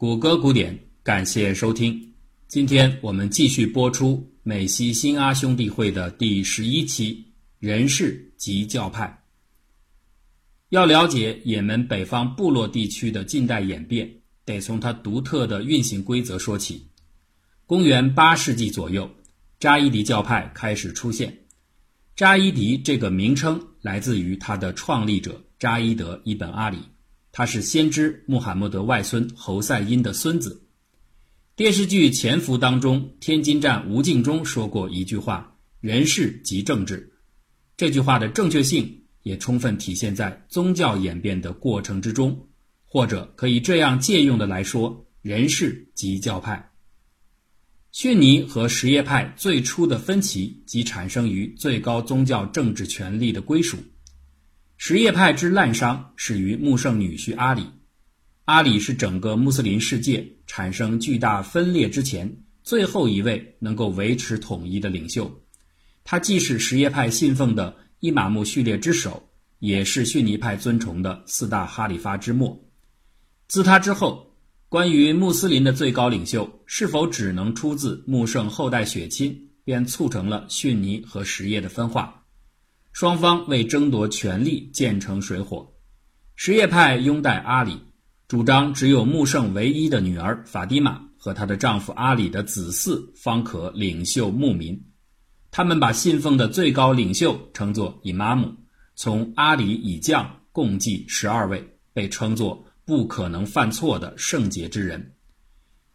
谷歌古典，感谢收听。今天我们继续播出美西新阿兄弟会的第十一期人事及教派。要了解也门北方部落地区的近代演变，得从它独特的运行规则说起。公元八世纪左右，扎伊迪教派开始出现。扎伊迪这个名称来自于他的创立者扎伊德·伊本·阿里，他是先知穆罕默德外孙侯赛因的孙子。电视剧《潜伏》当中，天津站吴敬中说过一句话：“人事即政治。”这句话的正确性也充分体现在宗教演变的过程之中，或者可以这样借用的来说：“人事即教派。”逊尼和什叶派最初的分歧即产生于最高宗教政治权力的归属。什叶派之滥觞始于穆圣女婿阿里。阿里是整个穆斯林世界产生巨大分裂之前最后一位能够维持统一的领袖。他既是什叶派信奉的伊玛目序列之首，也是逊尼派尊崇的四大哈里发之末。自他之后。关于穆斯林的最高领袖是否只能出自穆圣后代血亲，便促成了逊尼和什叶的分化。双方为争夺权力溅成水火。什叶派拥戴阿里，主张只有穆圣唯一的女儿法蒂玛和她的丈夫阿里的子嗣方可领袖牧民。他们把信奉的最高领袖称作伊玛目，从阿里以降共计十二位，被称作。不可能犯错的圣洁之人，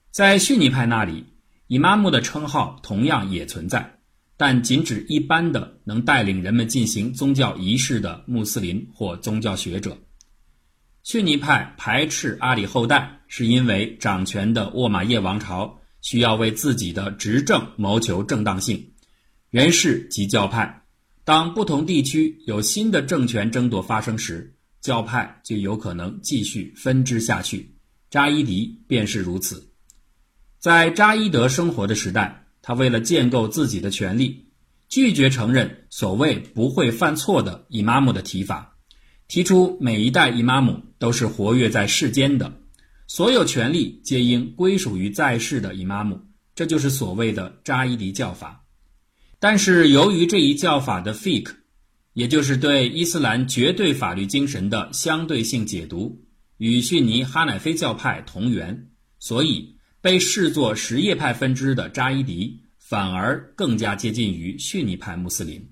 在逊尼派那里，伊玛目的称号同样也存在，但仅指一般的能带领人们进行宗教仪式的穆斯林或宗教学者。逊尼派排斥阿里后代，是因为掌权的沃马叶王朝需要为自己的执政谋求正当性。人氏及教派，当不同地区有新的政权争夺发生时。教派就有可能继续分支下去，扎伊迪便是如此。在扎伊德生活的时代，他为了建构自己的权利，拒绝承认所谓不会犯错的伊玛目的提法，提出每一代伊玛目都是活跃在世间的，所有权利皆应归属于在世的伊玛目，这就是所谓的扎伊迪教法。但是由于这一教法的 fake。也就是对伊斯兰绝对法律精神的相对性解读，与逊尼哈乃菲教派同源，所以被视作什叶派分支的扎伊迪反而更加接近于逊尼派穆斯林。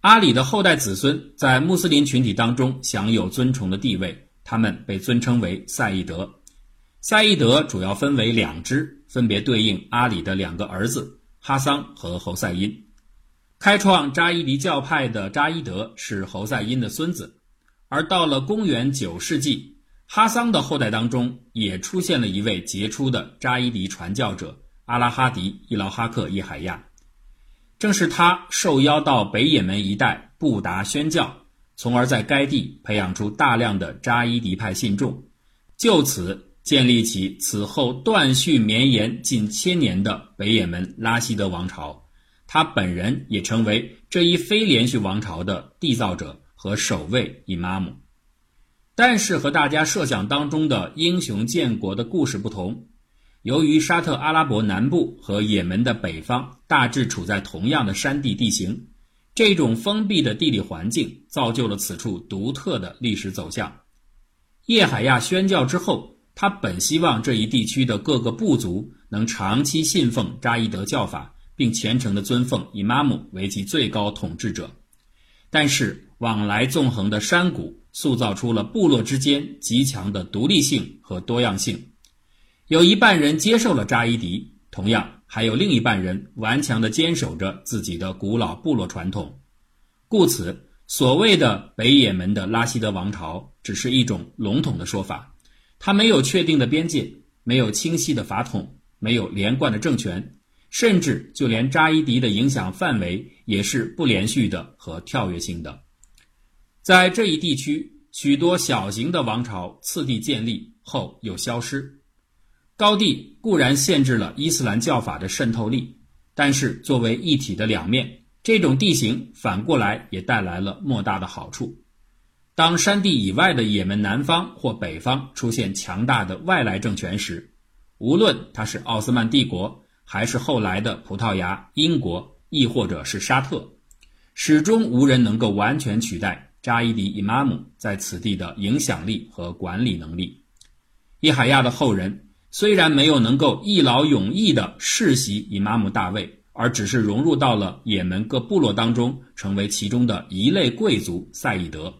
阿里的后代子孙在穆斯林群体当中享有尊崇的地位，他们被尊称为赛义德。赛义德主要分为两支，分别对应阿里的两个儿子哈桑和侯赛因。开创扎伊迪教派的扎伊德是侯赛因的孙子，而到了公元九世纪，哈桑的后代当中也出现了一位杰出的扎伊迪传教者阿拉哈迪·伊劳哈克·叶海亚，正是他受邀到北也门一带布达宣教，从而在该地培养出大量的扎伊迪派信众，就此建立起此后断续绵延近千年的北也门拉希德王朝。他本人也成为这一非连续王朝的缔造者和首位伊玛目，但是和大家设想当中的英雄建国的故事不同，由于沙特阿拉伯南部和也门的北方大致处在同样的山地地形，这种封闭的地理环境造就了此处独特的历史走向。叶海亚宣教之后，他本希望这一地区的各个部族能长期信奉扎伊德教法。并虔诚地尊奉伊玛目为其最高统治者，但是往来纵横的山谷塑造出了部落之间极强的独立性和多样性。有一半人接受了扎伊迪，同样还有另一半人顽强地坚守着自己的古老部落传统。故此，所谓的北也门的拉希德王朝只是一种笼统的说法，它没有确定的边界，没有清晰的法统，没有连贯的政权。甚至就连扎伊迪的影响范围也是不连续的和跳跃性的。在这一地区，许多小型的王朝次第建立后又消失。高地固然限制了伊斯兰教法的渗透力，但是作为一体的两面，这种地形反过来也带来了莫大的好处。当山地以外的也门南方或北方出现强大的外来政权时，无论它是奥斯曼帝国，还是后来的葡萄牙、英国，亦或者是沙特，始终无人能够完全取代扎伊迪伊玛姆在此地的影响力和管理能力。叶海亚的后人虽然没有能够一劳永逸地世袭伊玛目大位，而只是融入到了也门各部落当中，成为其中的一类贵族赛义德。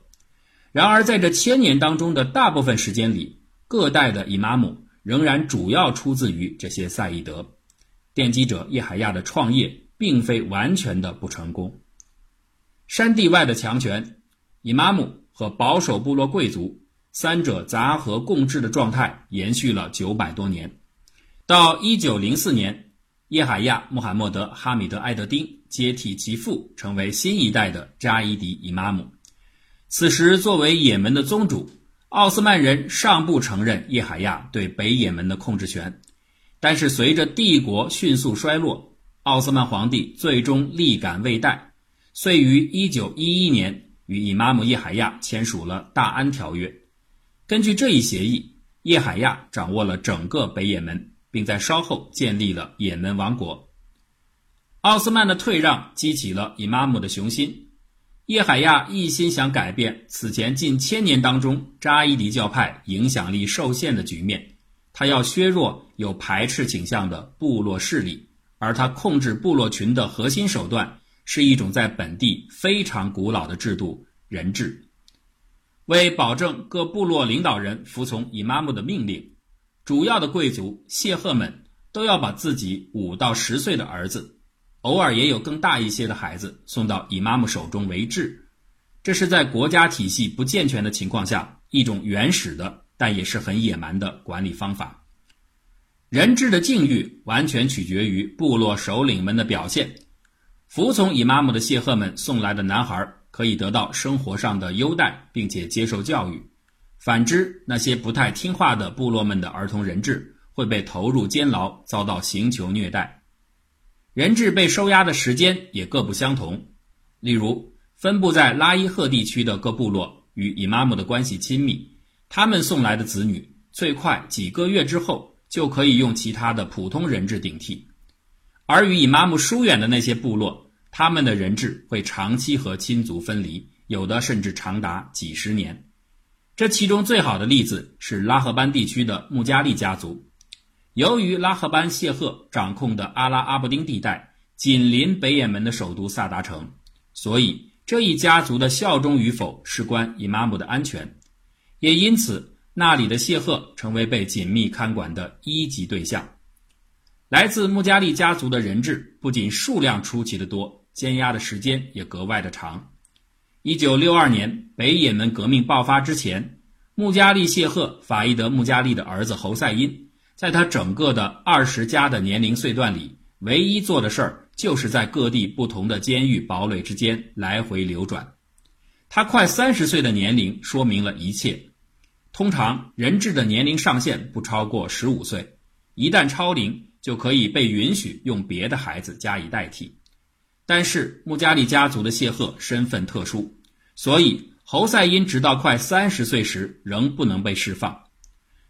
然而，在这千年当中的大部分时间里，各代的伊玛目仍然主要出自于这些赛义德。奠基者叶海亚的创业并非完全的不成功。山地外的强权，伊玛目和保守部落贵族三者杂合共治的状态延续了九百多年。到一九零四年，叶海亚穆罕默德哈米德埃德丁接替其父，成为新一代的扎伊迪伊玛目。此时，作为也门的宗主，奥斯曼人尚不承认叶海亚对北也门的控制权。但是，随着帝国迅速衰落，奥斯曼皇帝最终力感未逮，遂于1911年与伊玛目叶海亚签署了《大安条约》。根据这一协议，叶海亚掌握了整个北也门，并在稍后建立了也门王国。奥斯曼的退让激起了伊玛目的雄心。叶海亚一心想改变此前近千年当中扎伊迪教派影响力受限的局面，他要削弱有排斥倾向的部落势力，而他控制部落群的核心手段是一种在本地非常古老的制度——人质。为保证各部落领导人服从伊玛目的命令，主要的贵族谢赫们都要把自己五到十岁的儿子。偶尔也有更大一些的孩子送到伊玛目手中为质，这是在国家体系不健全的情况下一种原始的，但也是很野蛮的管理方法。人质的境遇完全取决于部落首领们的表现。服从伊玛目的谢赫们送来的男孩可以得到生活上的优待，并且接受教育；反之，那些不太听话的部落们的儿童人质会被投入监牢，遭到刑求虐待。人质被收押的时间也各不相同，例如分布在拉伊赫地区的各部落与伊玛目的关系亲密，他们送来的子女最快几个月之后就可以用其他的普通人质顶替；而与伊玛目疏远的那些部落，他们的人质会长期和亲族分离，有的甚至长达几十年。这其中最好的例子是拉赫班地区的穆加利家族。由于拉赫班谢赫掌控的阿拉阿布丁地带紧邻北也门的首都萨达城，所以这一家族的效忠与否事关伊玛目的安全，也因此那里的谢赫成为被紧密看管的一级对象。来自穆加利家族的人质不仅数量出奇的多，监押的时间也格外的长。一九六二年北也门革命爆发之前，穆加利谢赫法伊德穆加利的儿子侯赛因。在他整个的二十加的年龄岁段里，唯一做的事儿就是在各地不同的监狱堡垒之间来回流转。他快三十岁的年龄说明了一切。通常人质的年龄上限不超过十五岁，一旦超龄，就可以被允许用别的孩子加以代替。但是穆加利家族的谢赫身份特殊，所以侯赛因直到快三十岁时仍不能被释放。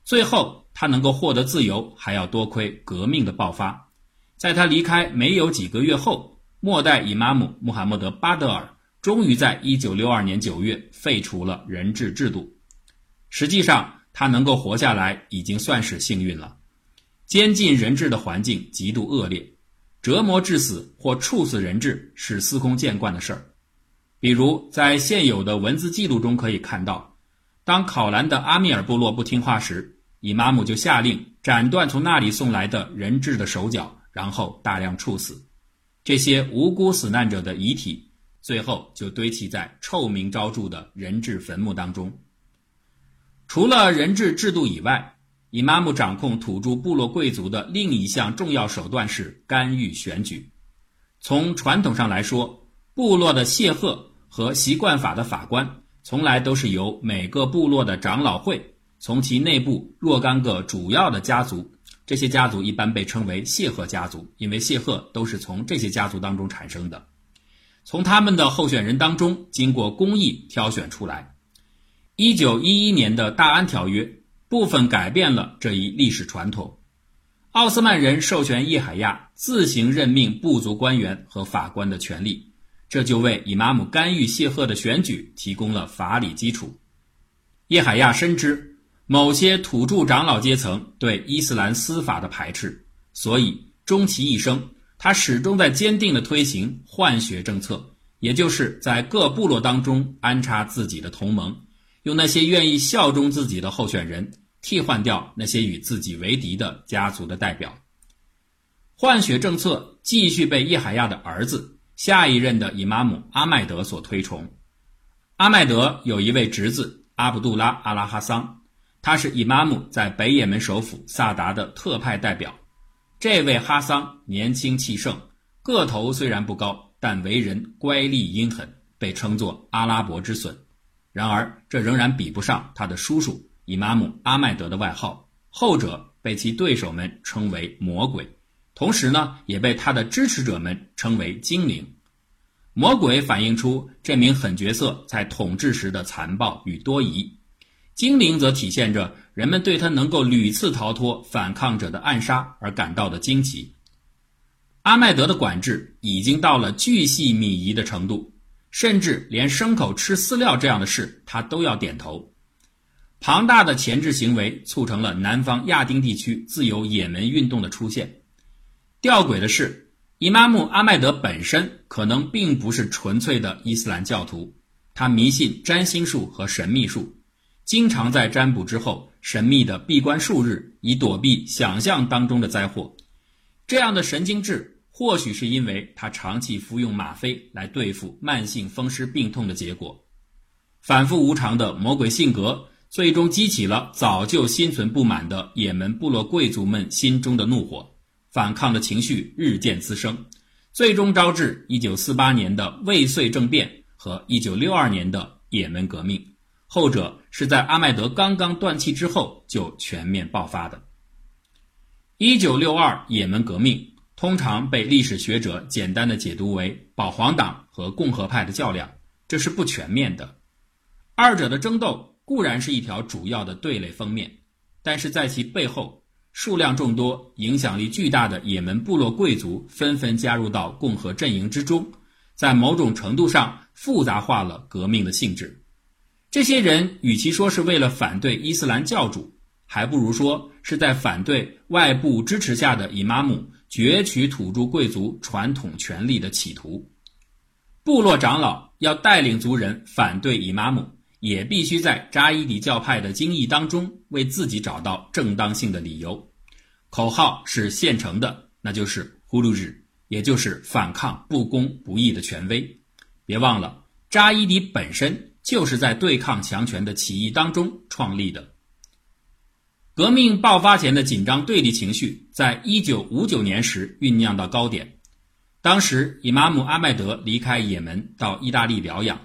最后。他能够获得自由，还要多亏革命的爆发。在他离开没有几个月后，末代伊玛目穆罕默德·巴德尔终于在1962年9月废除了人质制度。实际上，他能够活下来已经算是幸运了。监禁人质的环境极度恶劣，折磨致死或处死人质是司空见惯的事儿。比如，在现有的文字记录中可以看到，当考兰的阿米尔部落不听话时。伊玛目就下令斩断从那里送来的人质的手脚，然后大量处死这些无辜死难者的遗体，最后就堆砌在臭名昭著的人质坟墓当中。除了人质制度以外，伊玛目掌控土著部落贵族的另一项重要手段是干预选举。从传统上来说，部落的谢赫和习惯法的法官从来都是由每个部落的长老会。从其内部若干个主要的家族，这些家族一般被称为谢赫家族，因为谢赫都是从这些家族当中产生的。从他们的候选人当中经过公议挑选出来，一九一一年的大安条约部分改变了这一历史传统。奥斯曼人授权叶海亚自行任命部族官员和法官的权利，这就为伊玛目干预谢赫的选举提供了法理基础。叶海亚深知某些土著长老阶层对伊斯兰司法的排斥，所以终其一生，他始终在坚定地推行换血政策，也就是在各部落当中安插自己的同盟，用那些愿意效忠自己的候选人。替换掉那些与自己为敌的家族的代表，换血政策继续被叶海亚的儿子下一任的伊玛目阿麦德所推崇。阿麦德有一位侄子阿卜杜拉阿拉哈桑，他是伊玛目在北也门首府萨达的特派代表。这位哈桑年轻气盛，个头虽然不高，但为人乖戾阴狠，被称作阿拉伯之笋。然而，这仍然比不上他的叔叔。伊玛目阿麦德的外号，后者被其对手们称为魔鬼，同时呢，也被他的支持者们称为精灵。魔鬼反映出这名狠角色在统治时的残暴与多疑，精灵则体现着人们对他能够屡次逃脱反抗者的暗杀而感到的惊奇。阿麦德的管制已经到了巨细靡遗的程度，甚至连牲口吃饲料这样的事，他都要点头。庞大的钳制行为促成了南方亚丁地区自由也门运动的出现。吊诡的是，伊玛目阿麦德本身可能并不是纯粹的伊斯兰教徒，他迷信占星术和神秘术，经常在占卜之后神秘的闭关数日，以躲避想象当中的灾祸。这样的神经质，或许是因为他长期服用吗啡来对付慢性风湿病痛的结果。反复无常的魔鬼性格。最终激起了早就心存不满的也门部落贵族们心中的怒火，反抗的情绪日渐滋生，最终招致1948年的未遂政变和1962年的也门革命。后者是在阿麦德刚刚断气之后就全面爆发的。1962也门革命通常被历史学者简单的解读为保皇党和共和派的较量，这是不全面的，二者的争斗。固然是一条主要的对垒封面，但是在其背后，数量众多、影响力巨大的也门部落贵族纷纷加入到共和阵营之中，在某种程度上复杂化了革命的性质。这些人与其说是为了反对伊斯兰教主，还不如说是在反对外部支持下的伊玛目攫取土著贵族传统权力的企图。部落长老要带领族人反对伊玛目。也必须在扎伊迪教派的经义当中为自己找到正当性的理由，口号是现成的，那就是呼噜日，也就是反抗不公不义的权威。别忘了，扎伊迪本身就是在对抗强权的起义当中创立的。革命爆发前的紧张对立情绪，在一九五九年时酝酿到高点。当时，伊玛目阿麦德离开也门到意大利疗养。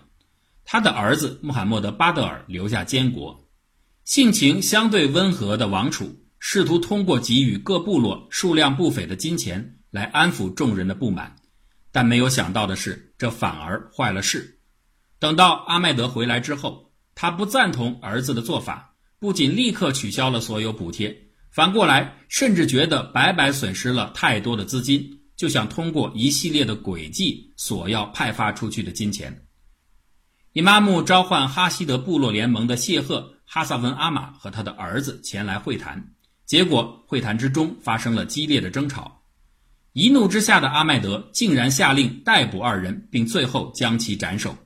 他的儿子穆罕默德·巴德尔留下监国，性情相对温和的王储试图通过给予各部落数量不菲的金钱来安抚众人的不满，但没有想到的是，这反而坏了事。等到阿麦德回来之后，他不赞同儿子的做法，不仅立刻取消了所有补贴，反过来甚至觉得白白损失了太多的资金，就想通过一系列的诡计索要派发出去的金钱。伊玛目召唤哈希德部落联盟的谢赫哈萨文阿玛和他的儿子前来会谈，结果会谈之中发生了激烈的争吵。一怒之下的阿麦德竟然下令逮捕二人，并最后将其斩首。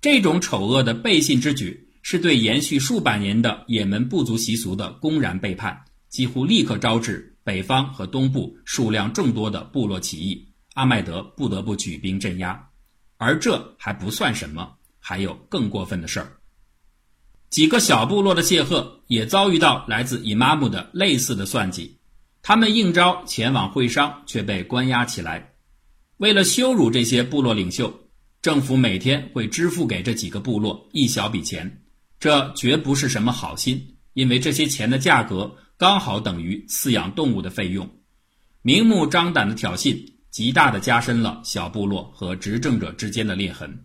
这种丑恶的背信之举，是对延续数百年的也门部族习俗的公然背叛，几乎立刻招致北方和东部数量众多的部落起义。阿麦德不得不举兵镇压，而这还不算什么。还有更过分的事儿，几个小部落的谢赫也遭遇到来自伊玛目的类似的算计，他们应招前往会商，却被关押起来。为了羞辱这些部落领袖，政府每天会支付给这几个部落一小笔钱，这绝不是什么好心，因为这些钱的价格刚好等于饲养动物的费用。明目张胆的挑衅，极大的加深了小部落和执政者之间的裂痕。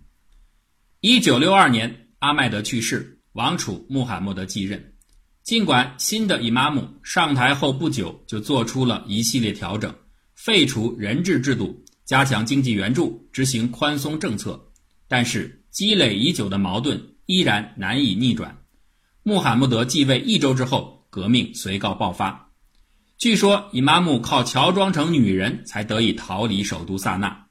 一九六二年，阿麦德去世，王储穆罕默德继任。尽管新的伊玛目上台后不久就做出了一系列调整，废除人质制度，加强经济援助，执行宽松政策，但是积累已久的矛盾依然难以逆转。穆罕默德继位一周之后，革命随告爆发。据说伊玛目靠乔装成女人才得以逃离首都萨那。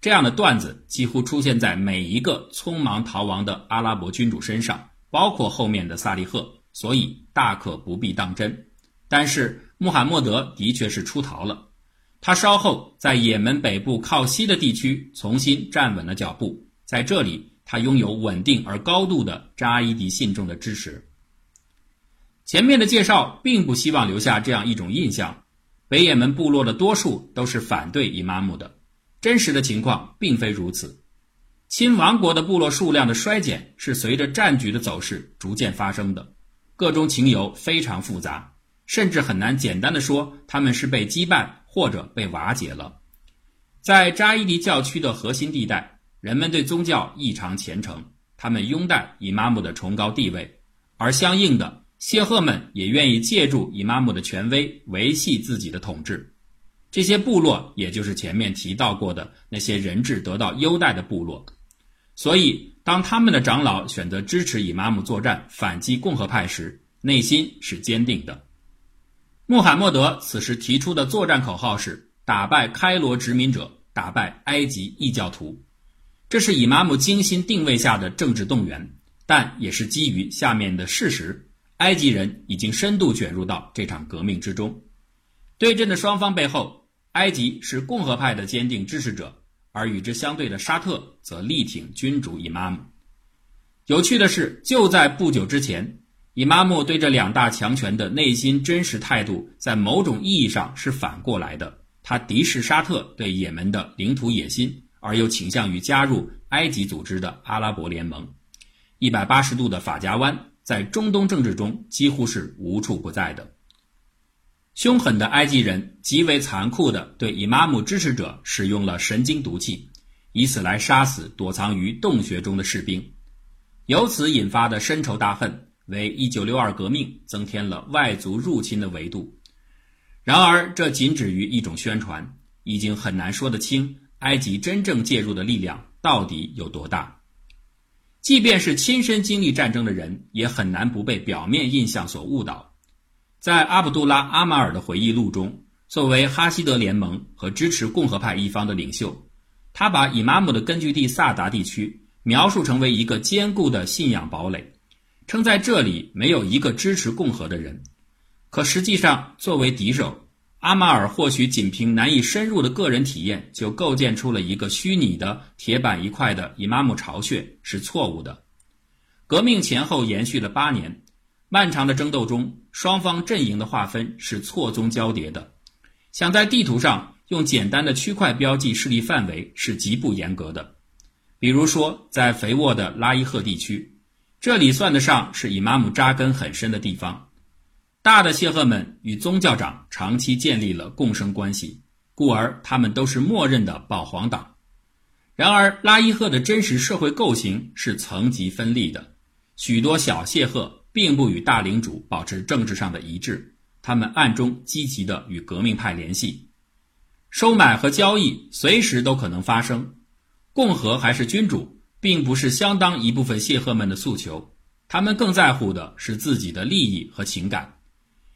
这样的段子几乎出现在每一个匆忙逃亡的阿拉伯君主身上，包括后面的萨利赫，所以大可不必当真。但是穆罕默德的确是出逃了，他稍后在也门北部靠西的地区重新站稳了脚步，在这里他拥有稳定而高度的扎伊迪信众的支持。前面的介绍并不希望留下这样一种印象：北也门部落的多数都是反对伊玛目的。真实的情况并非如此，亲王国的部落数量的衰减是随着战局的走势逐渐发生的，各种情由非常复杂，甚至很难简单的说他们是被击败或者被瓦解了。在扎伊迪教区的核心地带，人们对宗教异常虔诚，他们拥戴伊玛目的崇高地位，而相应的，谢赫们也愿意借助伊玛目的权威维系自己的统治。这些部落，也就是前面提到过的那些人质得到优待的部落，所以当他们的长老选择支持以妈姆作战反击共和派时，内心是坚定的。穆罕默德此时提出的作战口号是“打败开罗殖民者，打败埃及异教徒”，这是以妈姆精心定位下的政治动员，但也是基于下面的事实：埃及人已经深度卷入到这场革命之中。对阵的双方背后，埃及是共和派的坚定支持者，而与之相对的沙特则力挺君主伊玛目。有趣的是，就在不久之前，伊玛目对这两大强权的内心真实态度，在某种意义上是反过来的。他敌视沙特对也门的领土野心，而又倾向于加入埃及组织的阿拉伯联盟。一百八十度的法夹弯，在中东政治中几乎是无处不在的。凶狠的埃及人极为残酷地对伊玛目支持者使用了神经毒气，以此来杀死躲藏于洞穴中的士兵。由此引发的深仇大恨，为1962革命增添了外族入侵的维度。然而，这仅止于一种宣传，已经很难说得清埃及真正介入的力量到底有多大。即便是亲身经历战争的人，也很难不被表面印象所误导。在阿卜杜拉·阿马尔的回忆录中，作为哈希德联盟和支持共和派一方的领袖，他把以玛目的根据地萨达地区描述成为一个坚固的信仰堡垒，称在这里没有一个支持共和的人。可实际上，作为敌手，阿马尔或许仅凭难以深入的个人体验就构建出了一个虚拟的铁板一块的以玛目巢穴是错误的。革命前后延续了八年。漫长的争斗中，双方阵营的划分是错综交叠的。想在地图上用简单的区块标记势力范围是极不严格的。比如说，在肥沃的拉伊赫地区，这里算得上是以玛姆扎根很深的地方。大的谢赫们与宗教长长期建立了共生关系，故而他们都是默认的保皇党。然而，拉伊赫的真实社会构型是层级分立的，许多小谢赫。并不与大领主保持政治上的一致，他们暗中积极地与革命派联系，收买和交易随时都可能发生。共和还是君主，并不是相当一部分谢赫们的诉求，他们更在乎的是自己的利益和情感。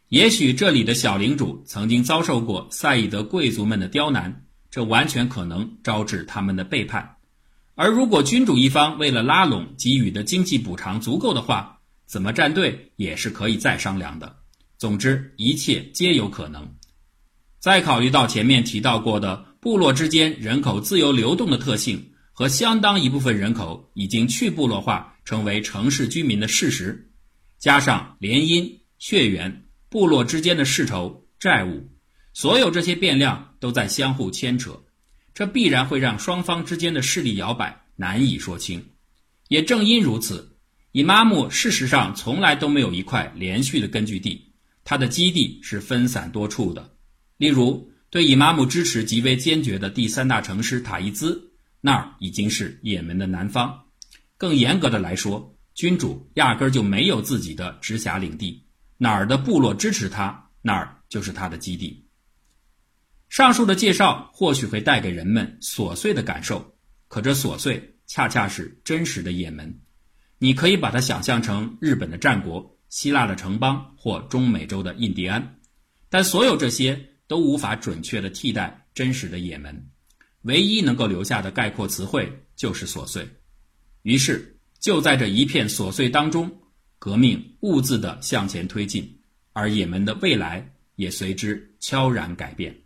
也许这里的小领主曾经遭受过赛义德贵族们的刁难，这完全可能招致他们的背叛。而如果君主一方为了拉拢给予的经济补偿足够的话，怎么站队也是可以再商量的。总之，一切皆有可能。再考虑到前面提到过的部落之间人口自由流动的特性和相当一部分人口已经去部落化成为城市居民的事实，加上联姻、血缘、部落之间的世仇、债务，所有这些变量都在相互牵扯，这必然会让双方之间的势力摇摆难以说清。也正因如此。以玛目事实上从来都没有一块连续的根据地，他的基地是分散多处的。例如，对以玛目支持极为坚决的第三大城市塔伊兹，那儿已经是也门的南方。更严格的来说，君主压根儿就没有自己的直辖领地，哪儿的部落支持他，那儿就是他的基地。上述的介绍或许会带给人们琐碎的感受，可这琐碎恰恰是真实的也门。你可以把它想象成日本的战国、希腊的城邦或中美洲的印第安，但所有这些都无法准确的替代真实的也门。唯一能够留下的概括词汇就是琐碎。于是，就在这一片琐碎当中，革命兀自地向前推进，而也门的未来也随之悄然改变。